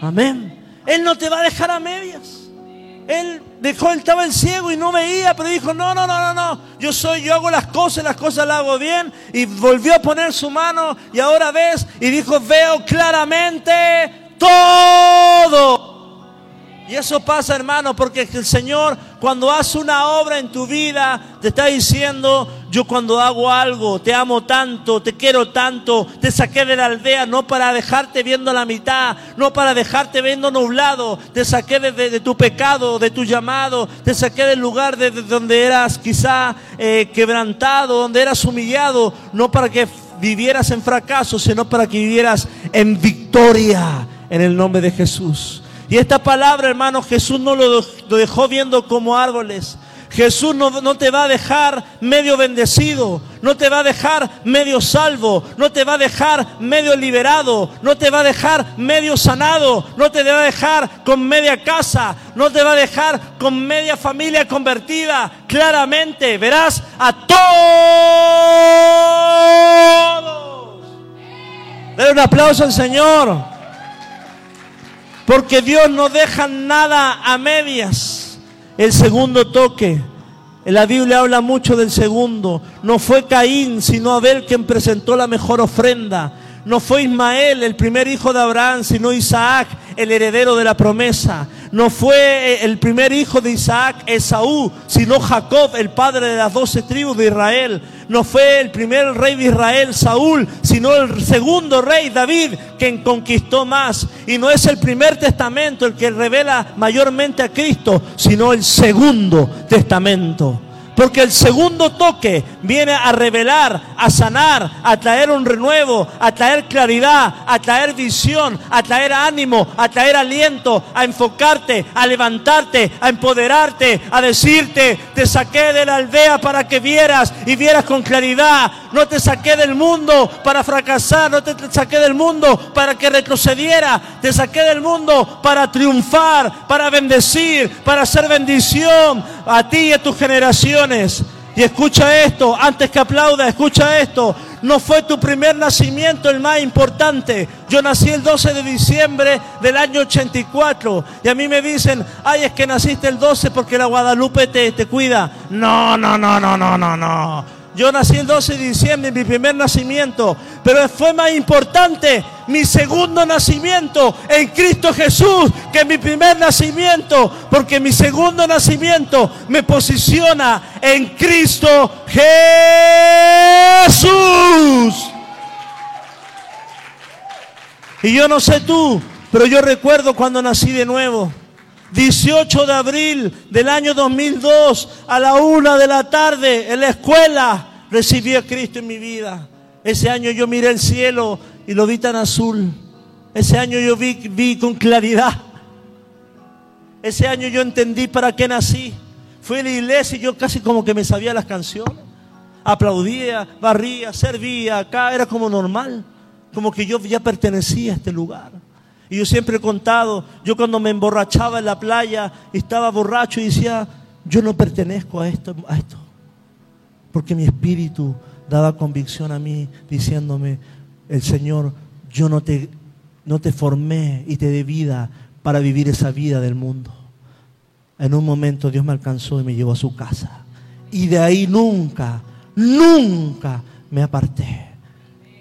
Amén. Él no te va a dejar a medias. Él dejó, él estaba el ciego y no veía, pero dijo, no, no, no, no, no, yo soy, yo hago las cosas, las cosas las hago bien. Y volvió a poner su mano y ahora ves, y dijo, veo claramente todo. Y eso pasa, hermano, porque el Señor cuando hace una obra en tu vida te está diciendo, yo cuando hago algo, te amo tanto, te quiero tanto, te saqué de la aldea no para dejarte viendo la mitad, no para dejarte viendo nublado, te saqué de, tu pecado, de tu llamado, te saqué del lugar de, donde eras quizá eh, quebrantado, donde eras humillado, no para que vivieras en fracaso, sino para que vivieras en victoria en el nombre de Jesús. Y esta palabra, hermano, Jesús no lo, dejó viendo como árboles. Jesús no, no, te va a dejar medio bendecido, no te va a dejar medio salvo, no te va a dejar medio liberado, no te va a dejar medio sanado, no te va a dejar con media casa, no te va a dejar con media familia convertida. Claramente verás a todos. Dale un aplauso al Señor. Porque Dios no deja nada a medias. El segundo toque. La Biblia habla mucho del segundo. No fue Caín, sino Abel quien presentó la mejor ofrenda. No fue Ismael, el primer hijo de Abraham, sino Isaac, el heredero de la promesa. No fue eh, el primer hijo de Isaac, Esaú, sino Jacob, el padre de las doce tribus de Israel. No fue el primer rey de Israel, Saúl, sino el segundo rey, David, quien conquistó más. Y no es el primer testamento el que revela mayormente a Cristo, sino el segundo testamento. Porque el segundo toque viene a revelar, a sanar, a traer un renuevo, a traer claridad, a traer visión, a traer ánimo, a traer aliento, a enfocarte, a levantarte, a empoderarte, a decirte, te saqué de la aldea para que vieras y vieras con claridad. No te saqué del mundo para fracasar, no te saqué del mundo para que retrocediera. Te saqué del mundo para triunfar, para bendecir, para hacer bendición a ti y a tus Y escucha esto, antes que aplauda, escucha esto. No fue tu primer nacimiento el más importante. Yo nací el 12 de diciembre del año 84. Y a mí me dicen, ay, es que naciste el 12 porque la Guadalupe te, te cuida. No, no, no, no, no, no, no. Yo nací el 12 de diciembre, mi primer nacimiento, pero fue más importante mi segundo nacimiento en Cristo Jesús que mi primer nacimiento, porque mi segundo nacimiento me posiciona en Cristo Jesús. Y yo no sé tú, pero yo recuerdo cuando nací de nuevo. 18 de abril del año 2002 a la una de la tarde en la escuela recibí a Cristo en mi vida. Ese año yo miré el cielo y lo vi tan azul. Ese año yo vi, vi con claridad. Ese año yo entendí para qué nací. Fui a la iglesia y yo casi como que me sabía las canciones. Aplaudía, barría, servía, acá era como normal. Como que yo ya pertenecía a este lugar. Y yo siempre he contado, yo cuando me emborrachaba en la playa, estaba borracho y decía, yo no pertenezco a esto, a esto. Porque mi espíritu daba convicción a mí diciéndome, el Señor, yo no te, no te formé y te di vida para vivir esa vida del mundo. En un momento Dios me alcanzó y me llevó a su casa. Y de ahí nunca, nunca me aparté.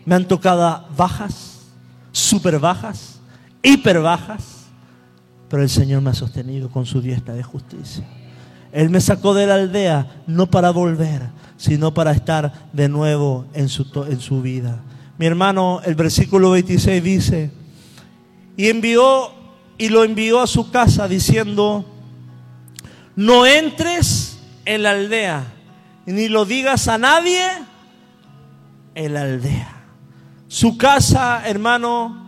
Me han tocado bajas, super bajas, pero el Señor me ha sostenido con su diestra de justicia. Él me sacó de la aldea no para volver, sino para estar de nuevo en su, en su vida. Mi hermano, el versículo 26 dice, y envió y lo envió a su casa diciendo, no entres en la aldea, ni lo digas a nadie en la aldea. Su casa, hermano,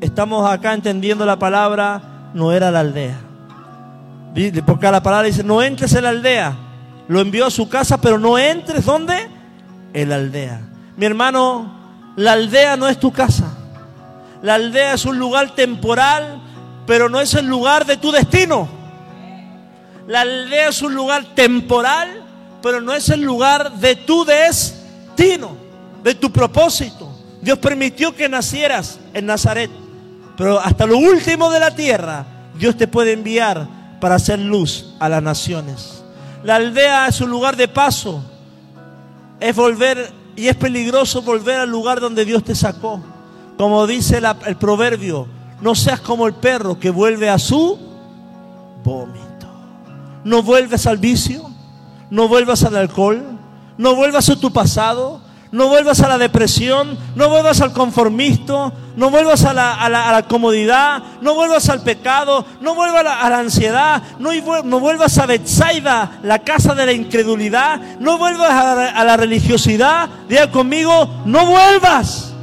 estamos acá entendiendo la palabra, no era la aldea. Porque la palabra dice, no entres en la aldea. Lo envió a su casa, pero no entres, ¿dónde? En la aldea. Mi hermano, la aldea no es tu casa. La aldea es un lugar temporal, pero no es el lugar de tu destino. La aldea es un lugar temporal, pero no es el lugar de tu destino, de tu propósito. Dios permitió que nacieras en Nazaret. Pero hasta lo último de la tierra, Dios te puede enviar para hacer luz a las naciones. La aldea es un lugar de paso. Es volver y es peligroso volver al lugar donde Dios te sacó. Como dice el proverbio, no seas como el perro que vuelve a su vómito. No vuelves al vicio, no vuelvas al alcohol, no vuelvas a tu pasado, no vuelvas a la depresión, no vuelvas al conformismo, no vuelvas a la, comodidad, no vuelvas al pecado, no vuelvas a la, ansiedad, no, no, vuelvas a Bethsaida, la casa de la incredulidad, no vuelvas a la, religiosidad, diga conmigo, no vuelvas.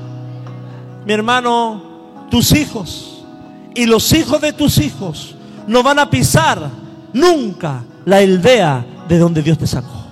Mi hermano, tus hijos y los hijos de tus hijos no van a pisar nunca la aldea de donde Dios te sacó.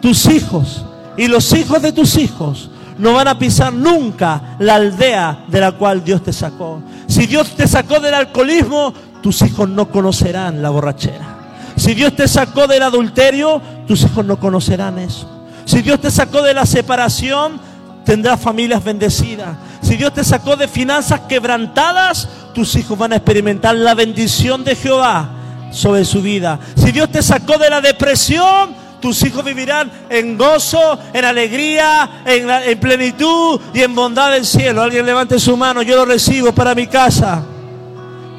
Tus hijos y los hijos de tus hijos no van a pisar nunca la aldea de la cual Dios te sacó. Si Dios te sacó del alcoholismo, tus hijos no conocerán la borrachera. Si Dios te sacó del adulterio, tus hijos no conocerán eso. Si Dios te sacó de la separación, tendrás familias bendecidas. Si Dios te sacó de finanzas quebrantadas, tus hijos van a experimentar la bendición de Jehová sobre su vida. Si Dios te sacó de la depresión, tus hijos vivirán en gozo, en alegría, en, plenitud y en bondad del cielo. Alguien levante su mano, yo lo recibo para mi casa.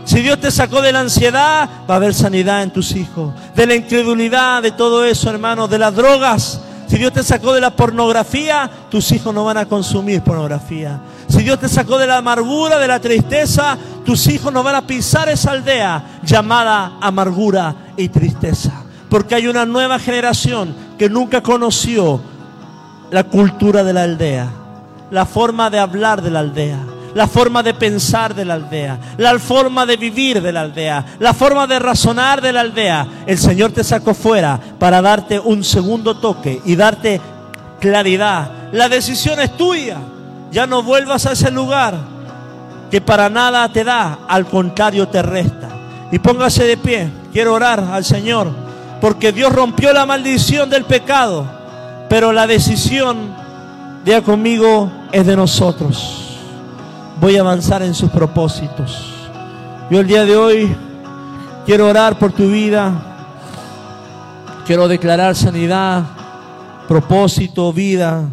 Si Dios te sacó de la ansiedad, va a haber sanidad en tus hijos. De la incredulidad, de todo eso, hermano, de las drogas. Si Dios te sacó de la pornografía, tus hijos no van a consumir pornografía. Si Dios te sacó de la amargura, de la tristeza, tus hijos no van a pisar esa aldea llamada amargura y tristeza. Porque hay una nueva generación que nunca conoció la cultura de la aldea, la forma de hablar de la aldea la forma de pensar de la aldea, la forma de vivir de la aldea, la forma de razonar de la aldea. El Señor te sacó fuera para darte un segundo toque y darte claridad. La decisión es tuya. Ya no vuelvas a ese lugar que para nada te da, al contrario te resta. Y póngase de pie. Quiero orar al Señor porque Dios rompió la maldición del pecado, pero la decisión, día conmigo, es de nosotros. Voy a avanzar en sus propósitos. Yo el día de hoy quiero orar por tu vida, quiero declarar sanidad, propósito, vida,